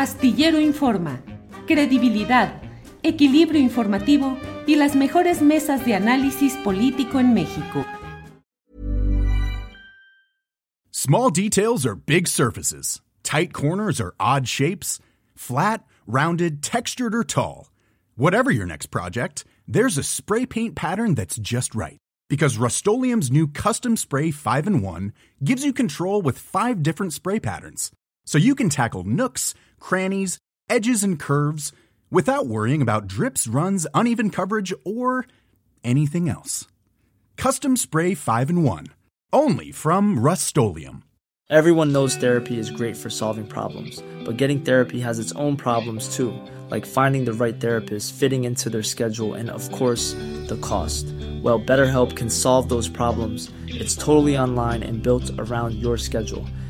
Astillero Informa, credibilidad, equilibrio informativo y las mejores mesas de análisis político en México. Small details are big surfaces. Tight corners are odd shapes. Flat, rounded, textured, or tall. Whatever your next project, there's a spray paint pattern that's just right. Because Rust new Custom Spray 5 in 1 gives you control with five different spray patterns. So you can tackle nooks, crannies, edges, and curves without worrying about drips, runs, uneven coverage, or anything else. Custom Spray 5 in 1. Only from Rust Everyone knows therapy is great for solving problems, but getting therapy has its own problems too, like finding the right therapist, fitting into their schedule, and of course, the cost. Well, BetterHelp can solve those problems. It's totally online and built around your schedule.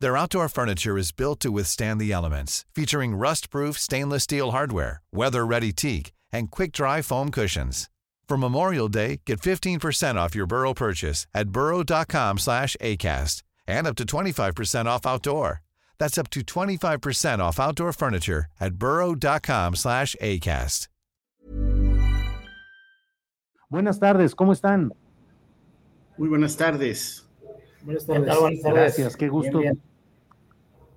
Their outdoor furniture is built to withstand the elements, featuring rust-proof stainless steel hardware, weather-ready teak, and quick-dry foam cushions. For Memorial Day, get 15% off your Burrow purchase at burrow.com slash ACAST and up to 25% off outdoor. That's up to 25% off outdoor furniture at burrow.com slash ACAST. Buenas tardes, ¿cómo están? Muy buenas tardes. Buenas tardes. Buenas tardes. Gracias, qué gusto. Bien, bien.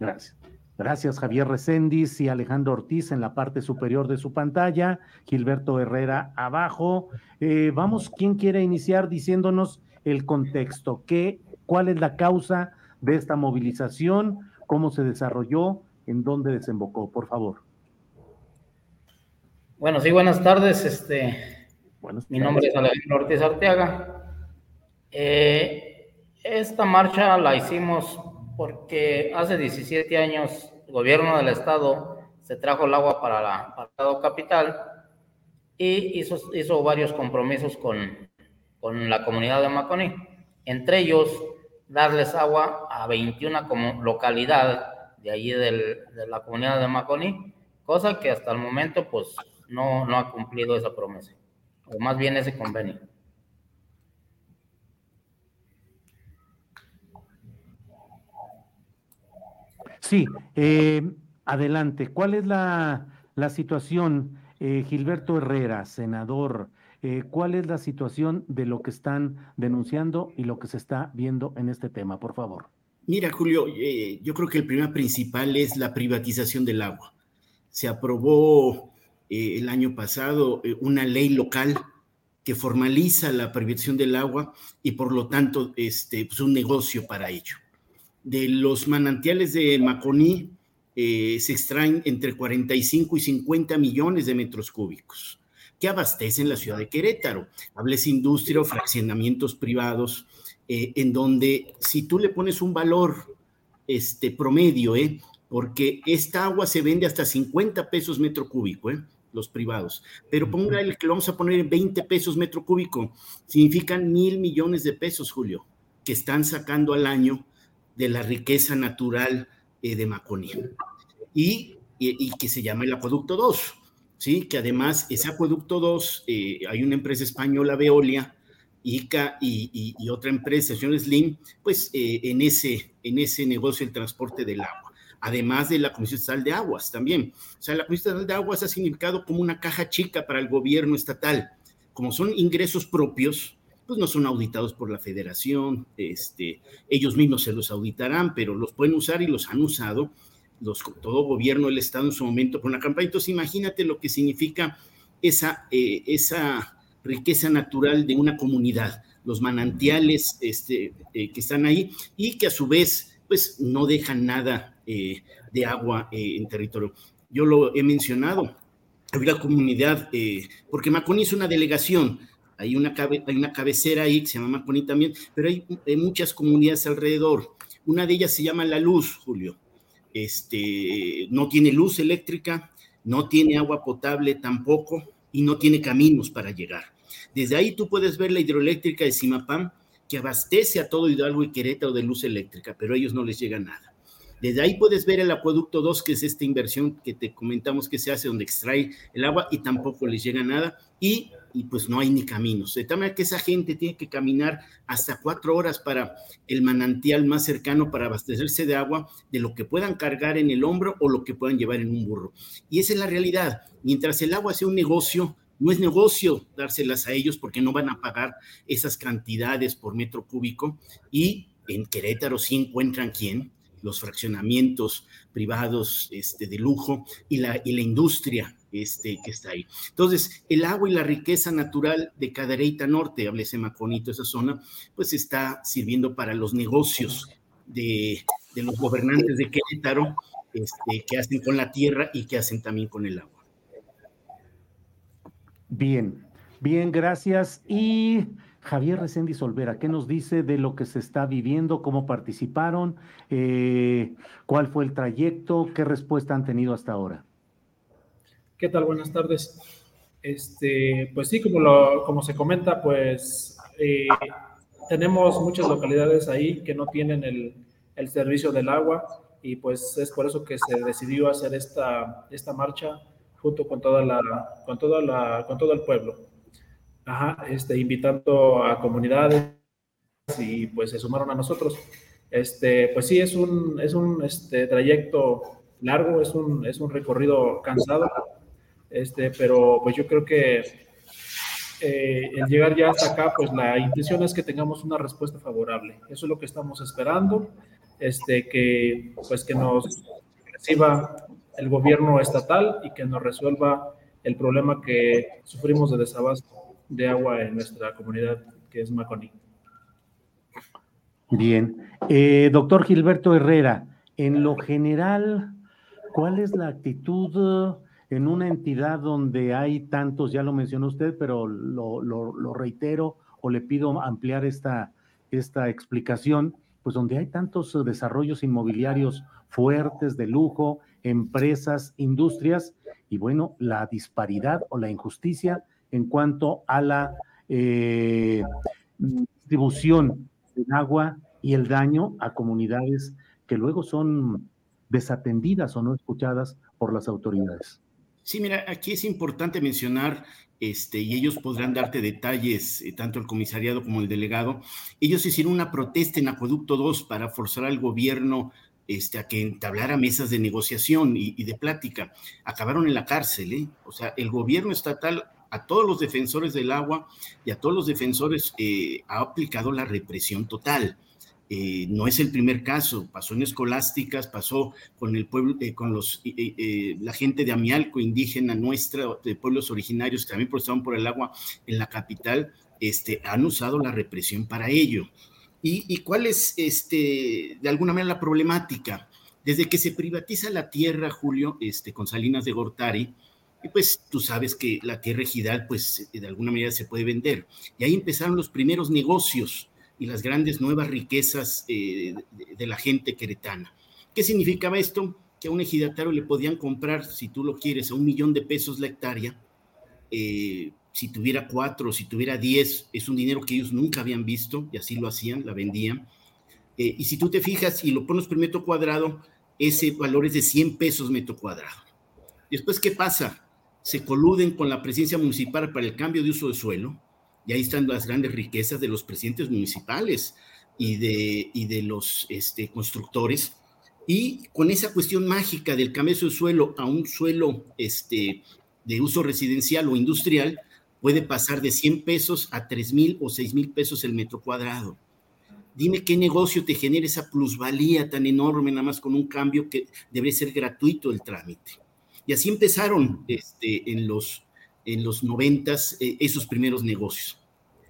Gracias. Gracias, Javier Recendis y Alejandro Ortiz en la parte superior de su pantalla, Gilberto Herrera abajo. Eh, vamos, ¿quién quiere iniciar diciéndonos el contexto? ¿Qué, ¿Cuál es la causa de esta movilización? ¿Cómo se desarrolló? ¿En dónde desembocó? Por favor. Bueno, sí, buenas tardes. Este, mi nombre es Alejandro Ortiz Arteaga. Eh, esta marcha la hicimos porque hace 17 años el gobierno del estado se trajo el agua para, la, el estado capital y hizo, hizo varios compromisos con, con la comunidad de Maconí, entre ellos darles agua a 21 como localidad de allí del, de la comunidad de Maconí, cosa que hasta el momento pues no, no ha cumplido esa promesa, o más bien ese convenio. Sí, eh, adelante. ¿Cuál es la, situación, eh, Gilberto Herrera, senador? Eh, ¿Cuál es la situación de lo que están denunciando y lo que se está viendo en este tema? Por favor. Mira, Julio, yo creo que el problema principal es la privatización del agua. Se aprobó el año pasado una ley local que formaliza la privatización del agua y por lo tanto este, pues un negocio para ello de los manantiales de Maconí eh, se extraen entre 45 y 50 millones de metros cúbicos que abastecen la ciudad de Querétaro. Hables industria o fraccionamientos privados, eh, en donde si tú le pones un valor este, promedio, eh, porque esta agua se vende hasta 50 pesos metro cúbico, eh, los privados, pero ponga el que lo vamos a poner en 20 pesos metro cúbico, significan mil millones de pesos, Julio, que están sacando al año de la riqueza natural eh, de Maconí. Y, y, que se llama el Acueducto 2, ¿sí? que además ese Acueducto 2, eh, hay una empresa española, Veolia, ICA y, y otra empresa, señor Slim, pues eh, en, ese, en ese negocio el transporte del agua además de la Comisión Estatal de Aguas también. O sea, la Comisión Estatal de Aguas ha significado como una caja chica para el gobierno estatal. Como son ingresos propios, pues no son auditados por la federación, este, ellos mismos se los auditarán, pero los pueden usar y los han usado todo gobierno del Estado en su momento con la campaña. Entonces, imagínate lo que significa esa, eh, esa riqueza natural de una comunidad, los manantiales este, eh, que están ahí y que a su vez, pues, no dejan nada eh, de agua en territorio. Yo lo he mencionado, hay una comunidad, porque Maconi es una delegación, hay una, hay una cabecera ahí que se llama también, pero hay, hay muchas comunidades alrededor. Una de ellas se llama La Luz, Julio este, no tiene luz eléctrica, no tiene agua potable tampoco y no tiene caminos para llegar. Desde ahí tú puedes ver la hidroeléctrica de Simapam que abastece a todo Hidalgo y Querétaro de luz eléctrica, pero a ellos no les llega nada. Desde ahí puedes ver el acueducto 2, que es esta inversión que te comentamos que se hace donde extrae el agua y tampoco les llega nada. Y y pues no hay ni caminos. De tal manera que esa gente tiene que caminar hasta cuatro horas para el manantial más cercano para abastecerse de agua de lo que puedan cargar en el hombro o lo que puedan llevar en un burro. Y esa es la realidad. Mientras el agua sea un negocio, no es negocio dárselas a ellos porque no van a pagar esas cantidades por metro cúbico y en Querétaro sí encuentran quién, los fraccionamientos privados este, de lujo y la, y la industria este, que está ahí. Entonces, el agua y la riqueza natural de Cadereyta Norte, háblese Maconito, esa zona, pues está sirviendo para los negocios de, los gobernantes de Querétaro, este, que hacen con la tierra y que hacen también con el agua. Bien, bien, gracias. Y Javier Reséndiz Solvera, ¿qué nos dice de lo que se está viviendo, cómo participaron, eh, cuál fue el trayecto, qué respuesta han tenido hasta ahora? ¿Qué tal? Buenas tardes. Este, pues sí, como, lo, como se comenta, pues eh, tenemos muchas localidades ahí que no tienen el, el, servicio del agua y pues es por eso que se decidió hacer esta, esta marcha junto con toda la, con toda la, con todo el pueblo. Ajá, este, invitando a comunidades y pues se sumaron a nosotros. Este, pues sí, es un, es un este, trayecto largo, es un, es un recorrido cansado, este, pero pues yo creo que eh, el llegar ya hasta acá, pues la intención es que tengamos una respuesta favorable. Eso es lo que estamos esperando, este, que pues que nos reciba el gobierno estatal y que nos resuelva el problema que sufrimos de desabasto de agua en nuestra comunidad, que es Maconi. Bien. Eh, doctor Gilberto Herrera, en lo general, ¿cuál es la actitud en una entidad donde hay tantos, ya lo mencionó usted, pero lo, reitero o le pido ampliar esta, esta explicación, pues donde hay tantos desarrollos inmobiliarios fuertes, de lujo, empresas, industrias, y bueno, la disparidad o la injusticia en cuanto a la eh, distribución del agua y el daño a comunidades que luego son desatendidas o no escuchadas por las autoridades. Sí, mira, aquí es importante mencionar, este, y ellos podrán darte detalles, eh, tanto el comisariado como el delegado, ellos hicieron una protesta en Acueducto 2 para forzar al gobierno este, a que entablara mesas de negociación y, de plática. Acabaron en la cárcel, ¿eh? O sea, el gobierno estatal a todos los defensores del agua y a todos los defensores eh, ha aplicado la represión total. Eh, no es el primer caso, pasó en escolásticas, pasó con el pueblo, eh, con los, la gente de Amialco, indígena nuestra, de pueblos originarios que también protestaban por el agua en la capital, este, han usado la represión para ello. ¿Y, cuál es, este, de alguna manera, la problemática? Desde que se privatiza la tierra, Julio, este, con Salinas de Gortari, y pues tú sabes que la tierra ejidal, pues de alguna manera se puede vender. Y ahí empezaron los primeros negocios y las grandes nuevas riquezas eh, de, la gente queretana. ¿Qué significaba esto? Que a un ejidatario le podían comprar, si tú lo quieres, a un millón de pesos la hectárea. Eh, si tuviera cuatro, si tuviera diez, es un dinero que ellos nunca habían visto y así lo hacían, la vendían. Eh, y si tú te fijas y lo pones por metro cuadrado, ese valor es de 100 pesos metro cuadrado. Después, ¿qué pasa? Se coluden con la presencia municipal para el cambio de uso de suelo y ahí están las grandes riquezas de los presidentes municipales y de, y de los este, constructores. Y con esa cuestión mágica del cambio de suelo a un suelo este, de uso residencial o industrial, puede pasar de 100 pesos a 3 mil o 6 mil pesos el metro cuadrado. dime qué negocio te genera esa plusvalía tan enorme, nada más con un cambio que debe ser gratuito el trámite. Y así empezaron este, en los en los noventas eh, esos primeros negocios.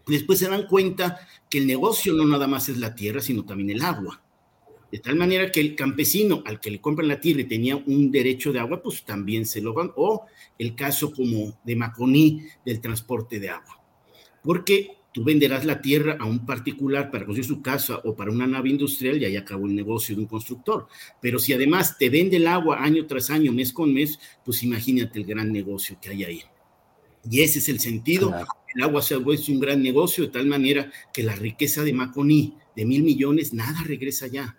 Después se dan cuenta que el negocio no nada más es la tierra, sino también el agua. De tal manera que el campesino al que le compran la tierra y tenía un derecho de agua, pues también se lo van. O el caso como de Maconí del transporte de agua. Porque tú venderás la tierra a un particular para construir su casa o para una nave industrial y ahí acabó el negocio de un constructor. Pero si además te vende el agua año tras año, mes con mes, pues imagínate el gran negocio que hay ahí. Y ese es el sentido. El agua se ha vuelto un gran negocio de tal manera que la riqueza de Maconí de mil millones, nada regresa ya.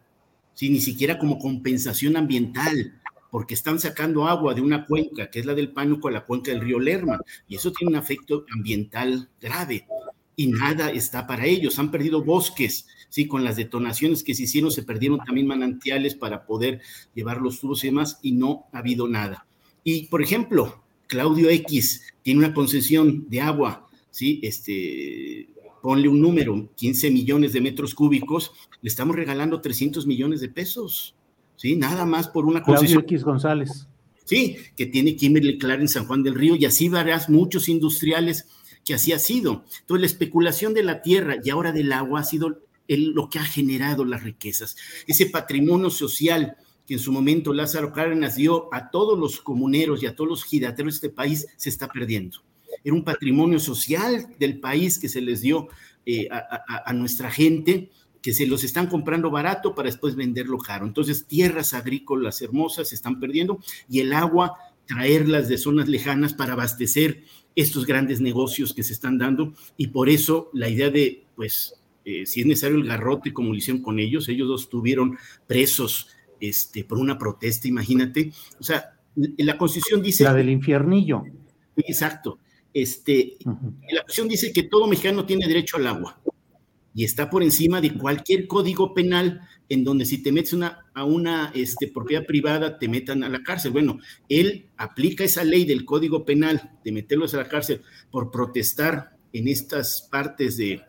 Sí, ni siquiera como compensación ambiental, porque están sacando agua de una cuenca, que es la del Pánuco, a la cuenca del río Lerma, y eso tiene un efecto ambiental grave. Y nada está para ellos. Han perdido bosques, sí, con las detonaciones que se hicieron, se perdieron también manantiales para poder llevar los tubos y demás, y no ha habido nada. Y, por ejemplo, Claudio X tiene una concesión de agua, ¿sí? Este, ponle un número, 15 millones de metros cúbicos, le estamos regalando 300 millones de pesos, ¿sí? Nada más por una concesión. Claudio X González. Sí, que tiene Kimberly Clark en San Juan del Río y así verás muchos industriales que así ha sido. Entonces, la especulación de la tierra y ahora del agua ha sido lo que ha generado las riquezas. Ese patrimonio social que en su momento Lázaro Cárdenas dio a todos los comuneros y a todos los girateros de este país, se está perdiendo. Era un patrimonio social del país que se les dio eh, a, nuestra gente, que se los están comprando barato para después venderlo caro. Entonces, tierras agrícolas hermosas se están perdiendo y el agua, traerlas de zonas lejanas para abastecer estos grandes negocios que se están dando. Y por eso la idea de, pues, eh, si es necesario el garrote, como lo hicieron con ellos, ellos dos estuvieron presos este, por una protesta, imagínate. O sea, la Constitución dice... La del infiernillo. Exacto. Este, La Constitución dice que todo mexicano tiene derecho al agua y está por encima de cualquier código penal en donde si te metes una, a una este, propiedad privada te metan a la cárcel. Bueno, él aplica esa ley del código penal de meterlos a la cárcel por protestar en estas partes de,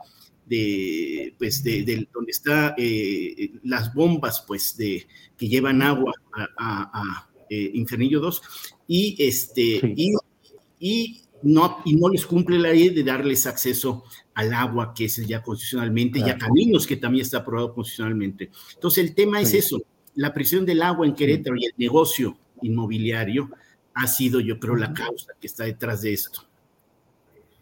de, pues de, donde está eh, las bombas, pues, de, que llevan agua a, eh, Infernillo 2, y, este, y, no, y no les cumple la ley de darles acceso al agua, que es ya constitucionalmente, y a caminos, que también está aprobado constitucionalmente. Entonces, el tema es eso, la presión del agua en Querétaro y el negocio inmobiliario ha sido, yo creo, la causa que está detrás de esto.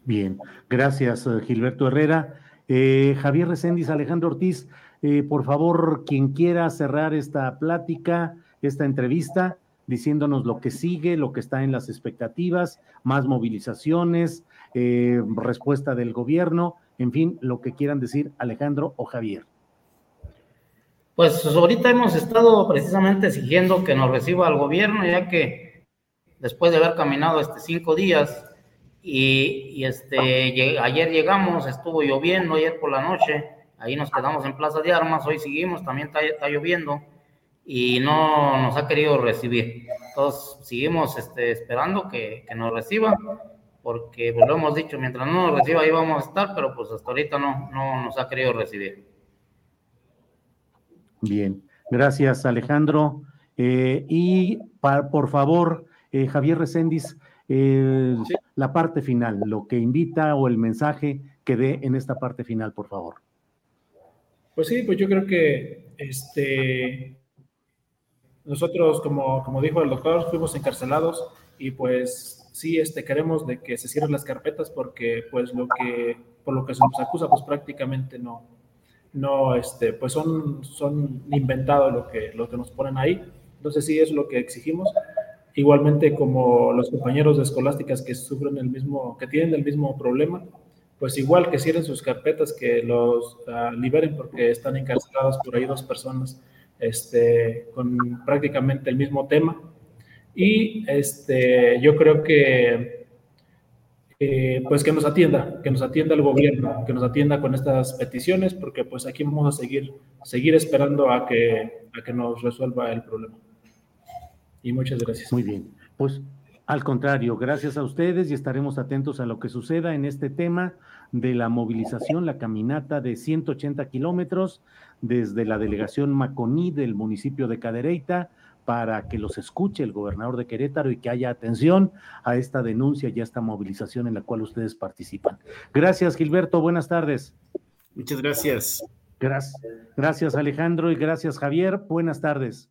Bien, gracias, eh, Gilberto Herrera. Eh, Javier Recendis, Alejandro Ortiz, eh, por favor, quien quiera cerrar esta plática, esta entrevista, diciéndonos lo que sigue, lo que está en las expectativas, más movilizaciones, eh, respuesta del gobierno, en fin, lo que quieran decir Alejandro o Javier. Pues ahorita hemos estado precisamente exigiendo que nos reciba el gobierno, ya que después de haber caminado este cinco días, y, este, ayer llegamos, estuvo lloviendo ayer por la noche, ahí nos quedamos en Plaza de Armas, hoy seguimos, también está, lloviendo y no nos ha querido recibir. Entonces seguimos este, esperando que, que, nos reciba, porque pues, lo hemos dicho, mientras no nos reciba ahí vamos a estar, pero pues hasta ahorita no, no nos ha querido recibir. Bien, gracias Alejandro. Eh, y por favor, eh, Javier Recendis, eh, la parte final, lo que invita o el mensaje que dé en esta parte final, por favor. Pues sí, pues yo creo que este, nosotros, como, como dijo el doctor, fuimos encarcelados y pues sí este, queremos de que se cierren las carpetas porque pues lo que, por lo que se nos acusa, pues prácticamente no, no, este, pues son, son inventados lo que, lo que nos ponen ahí. Entonces sí es lo que exigimos igualmente como los compañeros de escolásticas que sufren el mismo, que tienen el mismo problema, pues igual que cierren sus carpetas, que los ah, liberen porque están encarceladas por ahí dos personas este, con prácticamente el mismo tema. Y este, yo creo que eh, pues que nos atienda, que nos atienda el gobierno, que nos atienda con estas peticiones, porque pues aquí vamos a seguir, seguir esperando a que, a que nos resuelva el problema. Y muchas gracias. Muy bien. Pues Al contrario, gracias a ustedes y estaremos atentos a lo que suceda en este tema de la movilización, la caminata de 180 kilómetros desde la delegación Maconí del municipio de Cadereyta para que los escuche el gobernador de Querétaro y que haya atención a esta denuncia y a esta movilización en la cual ustedes participan. Gracias, Gilberto. Buenas tardes. Muchas gracias. Gracias, gracias Alejandro y gracias Javier. Buenas tardes.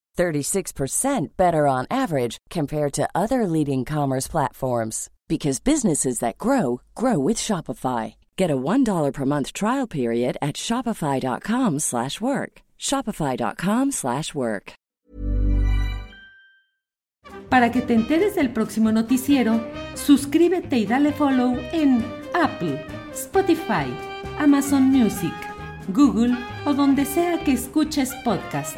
36% better on average compared to other leading commerce platforms because businesses that grow grow with Shopify. Get a $1 per month trial period at shopify.com/work. shopify.com/work. Para que te enteres del próximo noticiero, suscríbete y dale follow en Apple, Spotify, Amazon Music, Google o donde sea que escuches podcast.